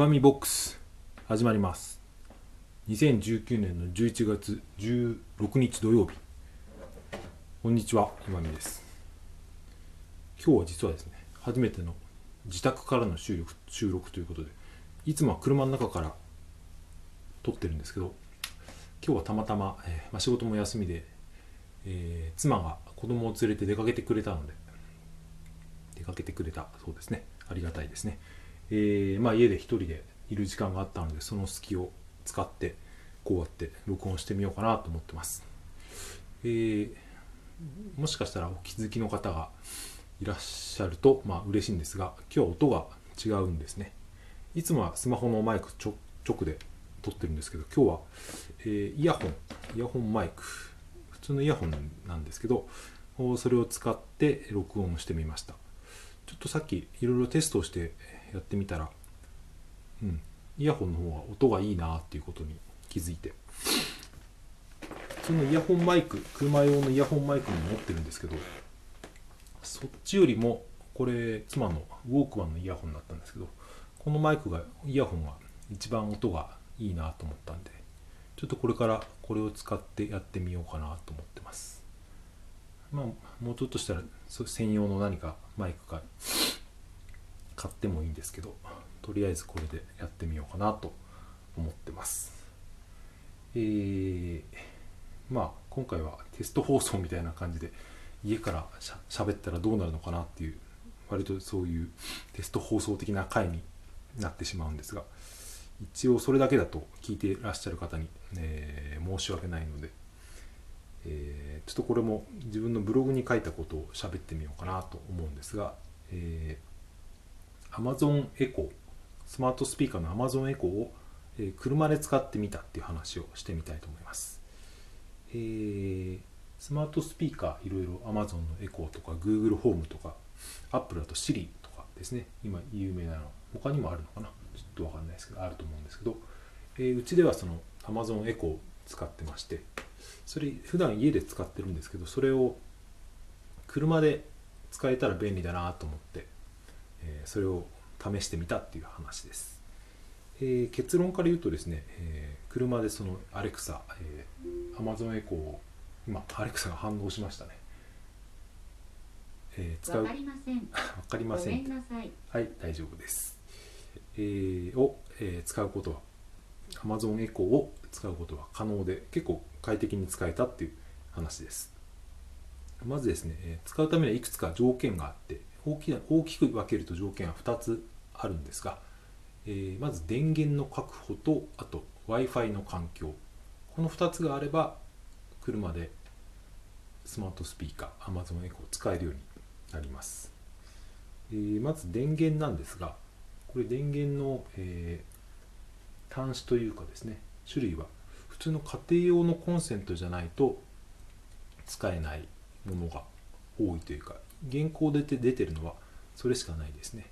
岩見ボックス始まります。2019年の11月16日土曜日。こんにちは岩見です。今日は実はですね初めての自宅からの収録収録ということでいつもは車の中から撮ってるんですけど今日はたまたま、えーまあ、仕事も休みで、えー妻が子供を連れて出かけてくれたので出かけてくれたそうですねありがたいですね、えーまあ、家で一人でいる時間があったのでその隙を使ってこうやって録音してみようかなと思ってます、えーもしかしたらお気づきの方がいらっしゃるとまあ嬉しいんですが今日音が違うんですね。いつもはスマホのマイク直で撮ってるんですけど今日は、えーイヤホンイヤホンマイク普通のイヤホンなんですけどそれを使って録音してみました。ちょっとさっきいろいろテストをしてやってみたらうんイヤホンの方が音がいいなっていうことに気づいて。そのイヤホンマイク車用のイヤホンマイクも持ってるんですけどそっちよりもこれ妻のウォークマンのイヤホンだったんですけどこのマイクがイヤホンが一番音がいいなと思ったんでちょっとこれからこれを使ってやってみようかなと思ってます。まあもうちょっとしたら専用の何かマイクか買ってもいいんですけどとりあえずこれでやってみようかなと思ってます。えー、まあ今回はテスト放送みたいな感じで家からしゃ喋ったらどうなるのかなっていう割とそういうテスト放送的な回になってしまうんですが一応それだけだと聞いてらっしゃる方に、えー申し訳ないので、えーちょっとこれも自分のブログに書いたことを喋ってみようかなと思うんですが、えー Amazon エコースマートスピーカーの Amazon エコーを、え車で使ってみたっていう話をしてみたいと思います、えースマートスピーカーいろいろ Amazon のエコーとか Google ホームとか Apple だと Siri とかですね。今有名なの他にもあるのかな？ちょっとわかんないですけどあると思うんですけど、えーうちではその Amazon エコーを使ってましてそれ普段家で使ってるんですけどそれを車で使えたら便利だなと思って、えーそれを試してみたっていう話です、えー結論から言うとですね、えー車でそのアレクサ、えー Amazon エコーを今アレクサが反応しましたね、えー使うわわかりません。かりませんごめんなさい。はい、大丈夫です。えーを、えー使うことは、Amazon エコーを使うことは可能で、結構快適に使えたっていう話です。まずですね、えー使うためにはいくつか条件があって、大きな大きく分けると条件は2つあるんですが、えーまず電源の確保と、あと Wi-Fi の環境。この2つがあれば、車でスマートスピーカー、Amazon エコーを使えるようになります。えーまず電源なんですがこれ電源の、えー端子というかですね種類は普通の家庭用のコンセントじゃないと使えないものが多いというか現行で出てるのはそれしかないですね。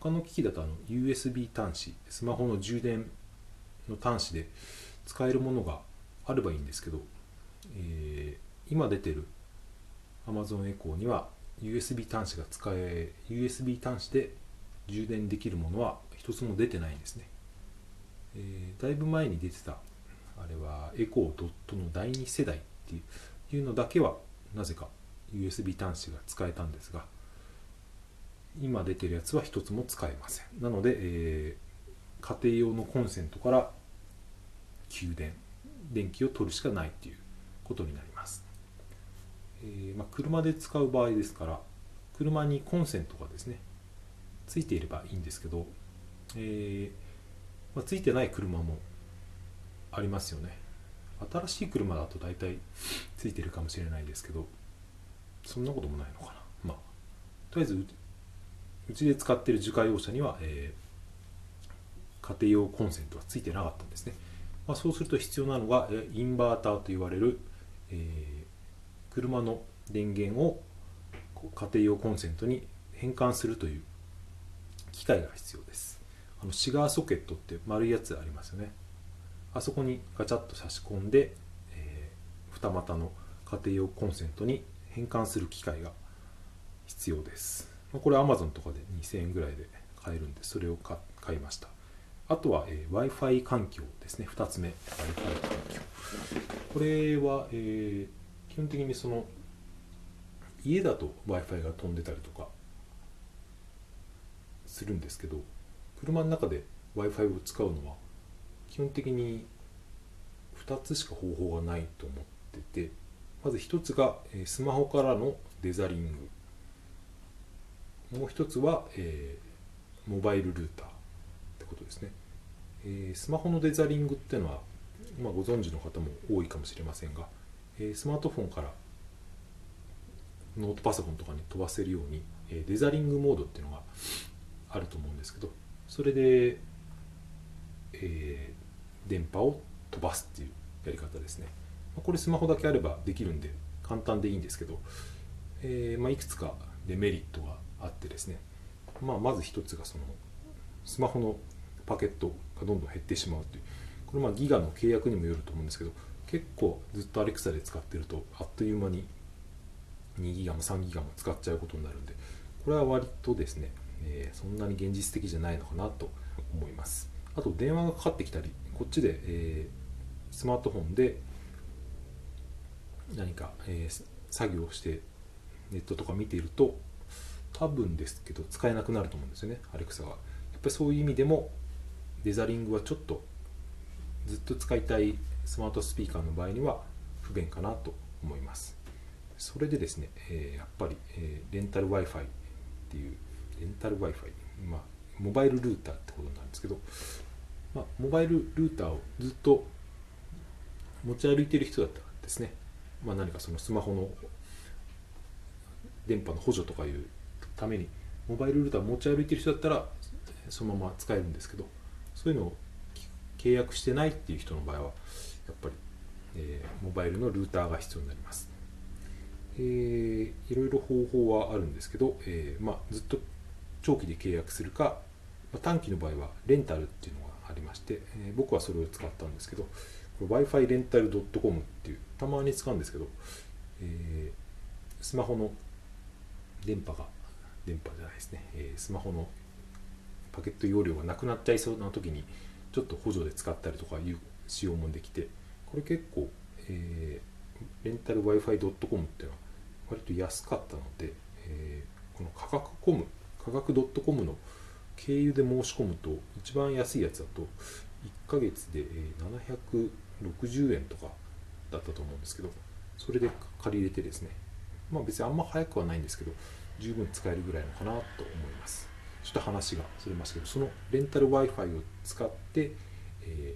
他の機器だとあの USB 端子スマホの充電の端子で使えるものがあればいいんですけど、えー今出てる Amazon エコーには USB 端子が使え USB 端子で充電できるものは一つも出てないんですね、えーだいぶ前に出てたあれはエコードットの第2世代っていうのだけはなぜか USB 端子が使えたんですが今出てるやつは一つも使えません。なので、えー家庭用のコンセントから給電電気を取るしかないっていうことになります。えーまあ、車で使う場合ですから車にコンセントがですねついていればいいんですけど、えーまあ、ついてない車もありますよね。新しい車だと大体ついてるかもしれないですけどそんなこともないのかな。まあとりあえずうちで使ってる自家用車には、えー家庭用コンセントはついてなかったんですね、まあ、そうすると必要なのがえインバーターと言われる、えー車の電源を家庭用コンセントに変換するという機械が必要です。あのシガーソケットって丸いやつありますよね。あそこにガチャッと差し込んで、えー二股の家庭用コンセントに変換する機械が必要です。これ Amazon とかで2000円ぐらいで買えるんでそれを買買いました。あとは、えー、w i f i 環境ですね。2つ目 w i f i 環境。これは、えー、基本的にその家だと w i f i が飛んでたりとかするんですけど車の中で w i f i を使うのは基本的に2つしか方法がないと思っててまず1つがスマホからのデザリング。もう1つは、えー、モバイルルーターってことですね、えー、スマホのデザリングっていうのは、まあ、ご存知の方も多いかもしれませんが、えー、スマートフォンからノートパソコンとかに飛ばせるように、えデザリングモードっていうのがあると思うんですけどそれで、え、電波を飛ばすっていうやり方ですね。これスマホだけあればできるんで簡単でいいんですけど、えー、まあ、いくつかデメリットがあってですね、まあ、まず一つがそのスマホのパケットがどんどん減ってしまうという。これまあギガの契約にもよると思うんですけど結構ずっとアレクサで使ってるとあっという間に2ギガも3ギガも使っちゃうことになるんでこれは割とですね、えー、そんなに現実的じゃないのかなと思います。あと電話がかかってきたりこっちで、えー、スマートフォンで何か、えー、作業をしてネットとか見ていると多分ですけど使えなくなると思うんですよねアレクサがやっぱりそういう意味でもデザリングはちょっとずっと使いたいスマートスピーカーの場合には不便かなと思います。それでですね、えー、やっぱり、えー、レンタル Wi-Fi っていうレンタル Wi-Fi まあモバイルルーターってことなんですけど、まあ、モバイルルーターをずっと持ち歩いてる人だったらですね、まあ、何かそのスマホの電波の補助とかいうためにモバイルルーター持ち歩いてる人だったらそのまま使えるんですけどそういうのを契約してないっていう人の場合はやっぱり、えー、モバイルのルーターが必要になります、えー、いろいろ方法はあるんですけど、えーまあ、ずっと長期で契約するか、まあ、短期の場合はレンタルっていうのがありまして、えー、僕はそれを使ったんですけど Wi-Fi レンタル .com っていうたまに使うんですけど、えー、スマホの電波が電波じゃないですね、えー、スマホのパケット容量がなくなっちゃいそうな時にちょっと補助で使ったりとかいう仕様もできてこれ結構、えー、レンタル Wi-Fi.com っていうのは割と安かったので、えー、この価格コム価格 .com の経由で申し込むと一番安いやつだと1ヶ月で700 60円とかだったと思うんですけどそれで借り入れてですねまあ別にあんま早くはないんですけど十分使えるぐらいのかなと思います。ちょっと話がそれますけどそのレンタル Wi-Fi を使って、え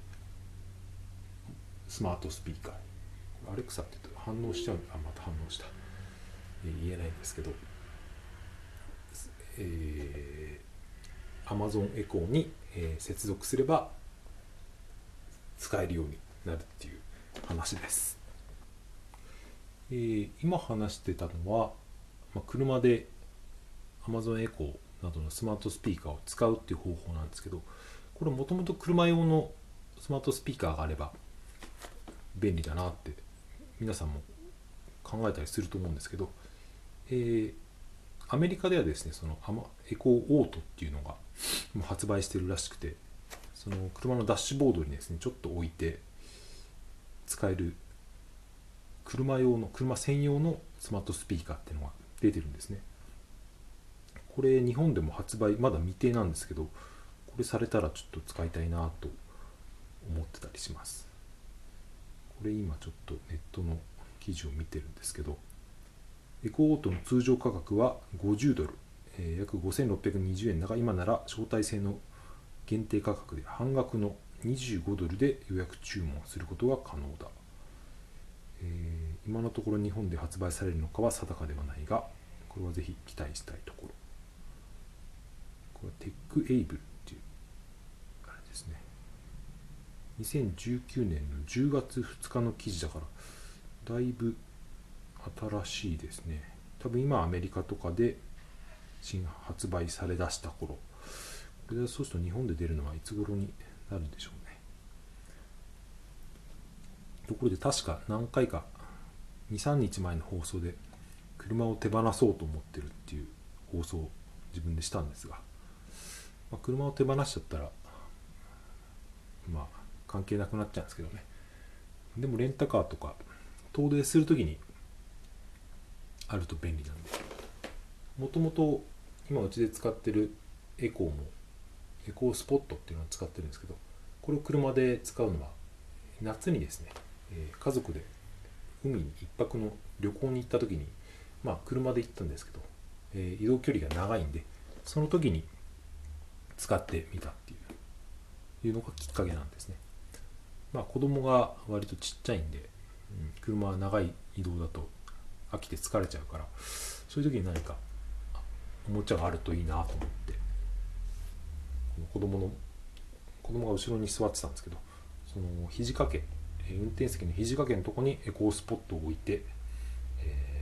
ー、スマートスピーカーアレクサって言うと反応しちゃうあまた反応した、えー、言えないんですけどえー、Amazon エコーに、えー、接続すれば使えるようになるっていう話です。えー、今話してたのは、まあ、車で Amazon エコーなどのスマートスピーカーを使うっていう方法なんですけどこれもともと車用のスマートスピーカーがあれば便利だなって皆さんも考えたりすると思うんですけど、えー、アメリカではですねそのエコーオートっていうのがもう発売してるらしくてその車のダッシュボードにですねちょっと置いて使える車用の車専用のスマートスピーカーっていうのが出てるんですね。これ日本でも発売まだ未定なんですけどこれされたらちょっと使いたいなと思ってたりします。これ今ちょっとネットの記事を見てるんですけどエコオートの通常価格は50ドル、えー、約5620円。だが今なら招待制の限定価格で半額の25ドルで予約注文することが可能だ、えー、今のところ日本で発売されるのかは定かではないがこれはぜひ期待したいところ。これはテックエイブルっていうあれですね。2019年の10月2日の記事だからだいぶ新しいですね。多分今アメリカとかで新発売されだした頃。これでそうすると日本で出るのはいつ頃になるんでしょうね。ところで確か何回か23日前の放送で車を手放そうと思ってるっていう放送を自分でしたんですが、まあ、車を手放しちゃったらまあ関係なくなっちゃうんですけどね。でもレンタカーとか遠出する時にあると便利なんで。もともと今うちで使ってるエコーもエコースポットっていうのを使ってるんですけどこれを車で使うのは夏にですね、えー家族で海に一泊の旅行に行った時にまあ車で行ったんですけど、えー移動距離が長いんでその時に使ってみたっていういうのがきっかけなんですね。まあ子供が割とちっちゃいんで、うん、車は長い移動だと飽きて疲れちゃうからそういう時に何かおもちゃがあるといいなと思って子供の子供が後ろに座ってたんですけどその肘掛け運転席の肘掛けのとこにエコースポットを置いて、えー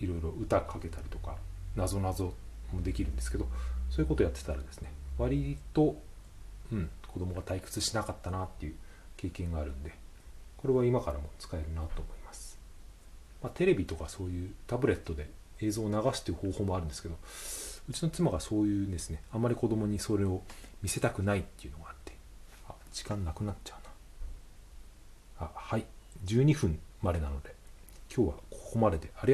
いろいろ歌かけたりとかなぞなぞもできるんですけどそういうことをやってたらですね割と、うん、子供が退屈しなかったなっていう経験があるんでこれは今からも使えるなと思います、まあ、テレビとかそういうタブレットで映像を流すという方法もあるんですけどうちの妻がそういうですねあまり子供にそれを見せたくないっていうのがあってあ時間なくなっちゃうな。あはい12分までなので今日はここまでであり